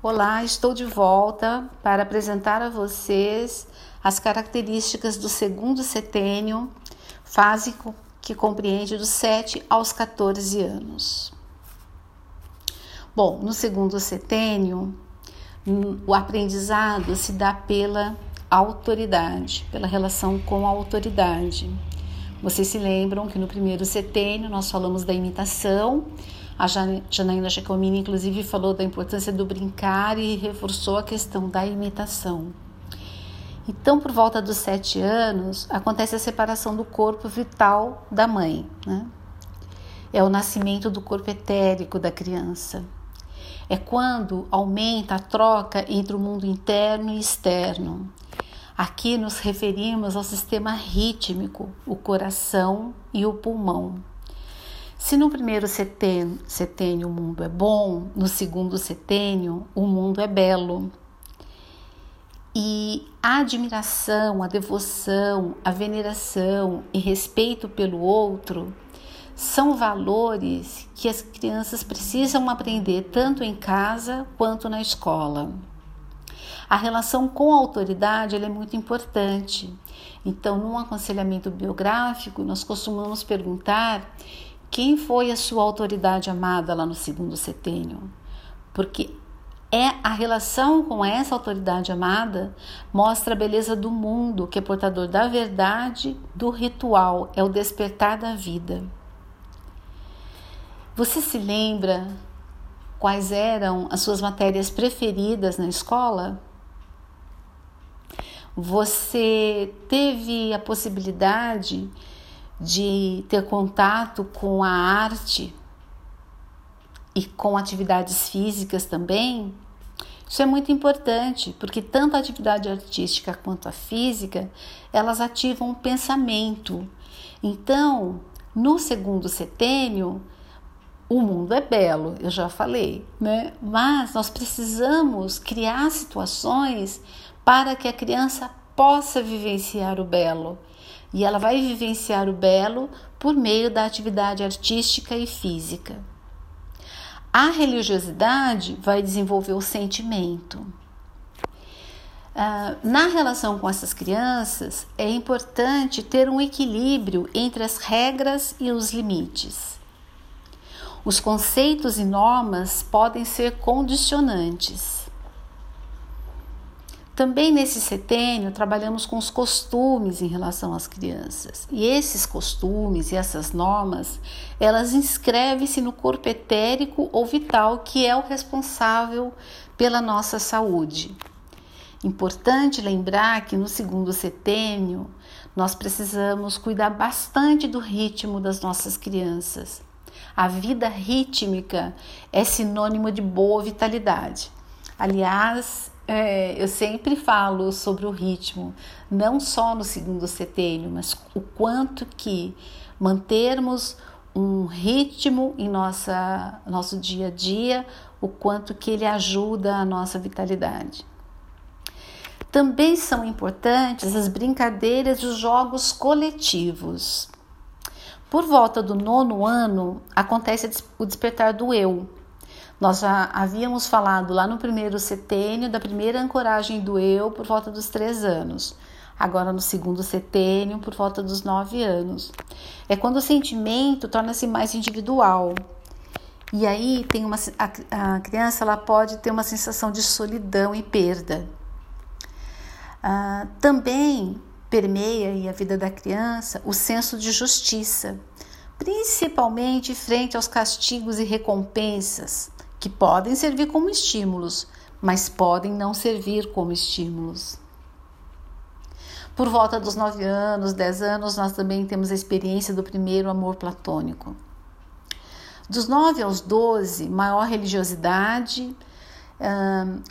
Olá, estou de volta para apresentar a vocês as características do segundo setênio, fase que compreende dos 7 aos 14 anos. Bom, no segundo setênio, o aprendizado se dá pela autoridade, pela relação com a autoridade. Vocês se lembram que no primeiro setênio nós falamos da imitação a Janaína Giacomini, inclusive, falou da importância do brincar e reforçou a questão da imitação. Então, por volta dos sete anos, acontece a separação do corpo vital da mãe. Né? É o nascimento do corpo etérico da criança. É quando aumenta a troca entre o mundo interno e externo. Aqui nos referimos ao sistema rítmico, o coração e o pulmão. Se no primeiro setênio, setênio o mundo é bom, no segundo setênio o mundo é belo. E a admiração, a devoção, a veneração e respeito pelo outro são valores que as crianças precisam aprender tanto em casa quanto na escola. A relação com a autoridade é muito importante. Então, num aconselhamento biográfico, nós costumamos perguntar quem foi a sua autoridade amada lá no segundo setênio? Porque é a relação com essa autoridade amada mostra a beleza do mundo, que é portador da verdade, do ritual, é o despertar da vida. Você se lembra quais eram as suas matérias preferidas na escola? Você teve a possibilidade de ter contato com a arte e com atividades físicas também, isso é muito importante, porque tanto a atividade artística quanto a física, elas ativam o pensamento. Então, no segundo setênio, o mundo é belo, eu já falei, né? Mas nós precisamos criar situações para que a criança possa vivenciar o belo e ela vai vivenciar o belo por meio da atividade artística e física. A religiosidade vai desenvolver o sentimento. Uh, na relação com essas crianças, é importante ter um equilíbrio entre as regras e os limites. Os conceitos e normas podem ser condicionantes. Também nesse setênio trabalhamos com os costumes em relação às crianças. E esses costumes e essas normas, elas inscrevem-se no corpo etérico ou vital que é o responsável pela nossa saúde. Importante lembrar que no segundo setênio nós precisamos cuidar bastante do ritmo das nossas crianças. A vida rítmica é sinônimo de boa vitalidade. Aliás, é, eu sempre falo sobre o ritmo, não só no segundo setênio, mas o quanto que mantermos um ritmo em nossa, nosso dia a dia, o quanto que ele ajuda a nossa vitalidade. Também são importantes as brincadeiras e os jogos coletivos. Por volta do nono ano, acontece o despertar do eu, nós já havíamos falado lá no primeiro setênio da primeira ancoragem do eu por volta dos três anos. Agora no segundo setênio, por volta dos nove anos. É quando o sentimento torna-se mais individual. E aí tem uma, a, a, criança ela pode ter uma sensação de solidão e perda. Ah, também permeia a vida da criança o senso de justiça, principalmente frente aos castigos e recompensas que podem servir como estímulos, mas podem não servir como estímulos. Por volta dos 9 anos, 10 anos, nós também temos a experiência do primeiro amor platônico. Dos 9 aos 12, maior religiosidade,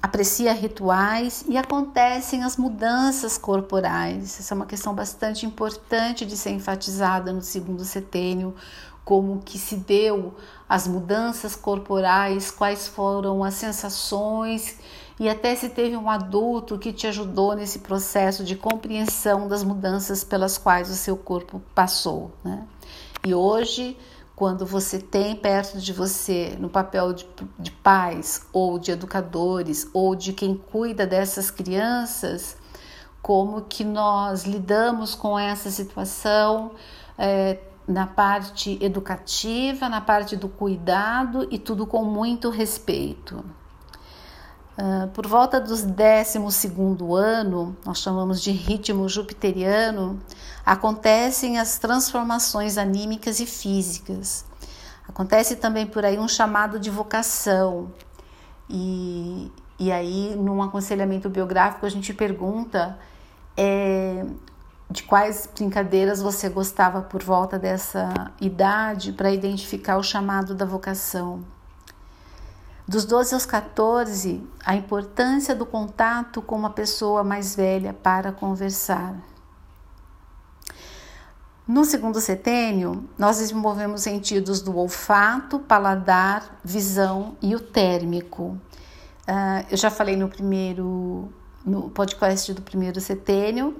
aprecia rituais e acontecem as mudanças corporais. Essa é uma questão bastante importante de ser enfatizada no segundo setênio, como que se deu as mudanças corporais, quais foram as sensações e até se teve um adulto que te ajudou nesse processo de compreensão das mudanças pelas quais o seu corpo passou. Né? E hoje, quando você tem perto de você, no papel de, de pais ou de educadores ou de quem cuida dessas crianças, como que nós lidamos com essa situação é, na parte educativa, na parte do cuidado e tudo com muito respeito. Uh, por volta dos 12 ano, nós chamamos de ritmo jupiteriano, acontecem as transformações anímicas e físicas. Acontece também por aí um chamado de vocação. E, e aí, num aconselhamento biográfico, a gente pergunta é, de quais brincadeiras você gostava por volta dessa idade para identificar o chamado da vocação. Dos 12 aos 14, a importância do contato com uma pessoa mais velha para conversar. No segundo setênio, nós desenvolvemos sentidos do olfato, paladar, visão e o térmico. Uh, eu já falei no primeiro, no podcast do primeiro setênio,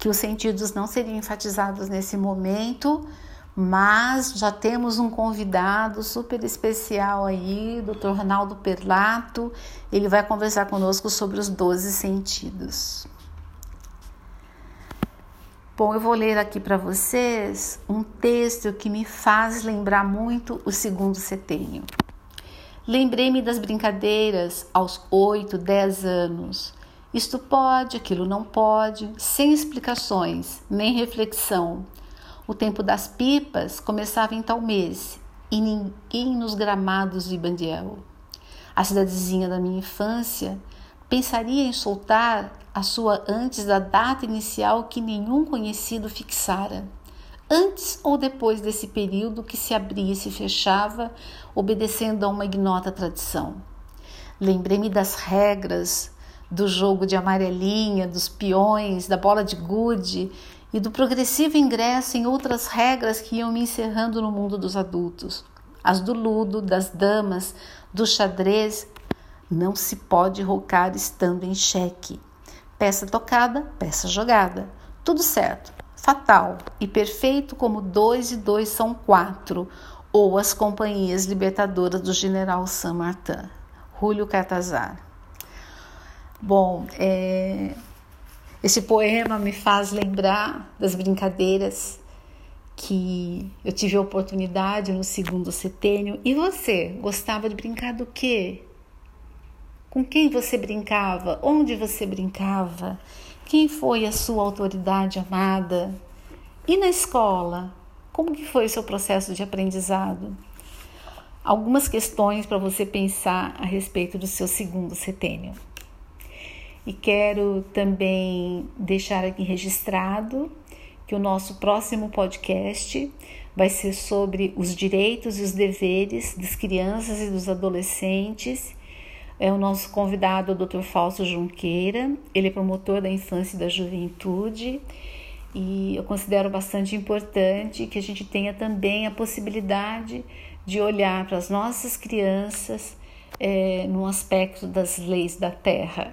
que os sentidos não seriam enfatizados nesse momento, mas já temos um convidado super especial aí, Dr. Ronaldo Perlato. Ele vai conversar conosco sobre os 12 sentidos. Bom, eu vou ler aqui para vocês um texto que me faz lembrar muito o segundo setênio. Lembrei-me das brincadeiras aos 8, 10 anos. Isto pode, aquilo não pode, sem explicações, nem reflexão o tempo das pipas começava em tal mês e ninguém nos gramados de Bandiel. A cidadezinha da minha infância pensaria em soltar a sua antes da data inicial que nenhum conhecido fixara, antes ou depois desse período que se abria e se fechava, obedecendo a uma ignota tradição. Lembrei-me das regras do jogo de amarelinha, dos peões, da bola de gude e do progressivo ingresso em outras regras que iam me encerrando no mundo dos adultos. As do ludo, das damas, do xadrez. Não se pode rocar estando em xeque. Peça tocada, peça jogada. Tudo certo, fatal e perfeito como dois e dois são quatro, ou as companhias libertadoras do general San Martin. Julio Catazar. Bom, é, esse poema me faz lembrar das brincadeiras que eu tive a oportunidade no segundo setênio. E você, gostava de brincar do quê? Com quem você brincava? Onde você brincava? Quem foi a sua autoridade amada? E na escola? Como que foi o seu processo de aprendizado? Algumas questões para você pensar a respeito do seu segundo setênio. E quero também deixar aqui registrado que o nosso próximo podcast vai ser sobre os direitos e os deveres das crianças e dos adolescentes. É o nosso convidado, o Dr. Fausto Junqueira. Ele é promotor da infância e da juventude. E eu considero bastante importante que a gente tenha também a possibilidade de olhar para as nossas crianças é, no aspecto das leis da terra.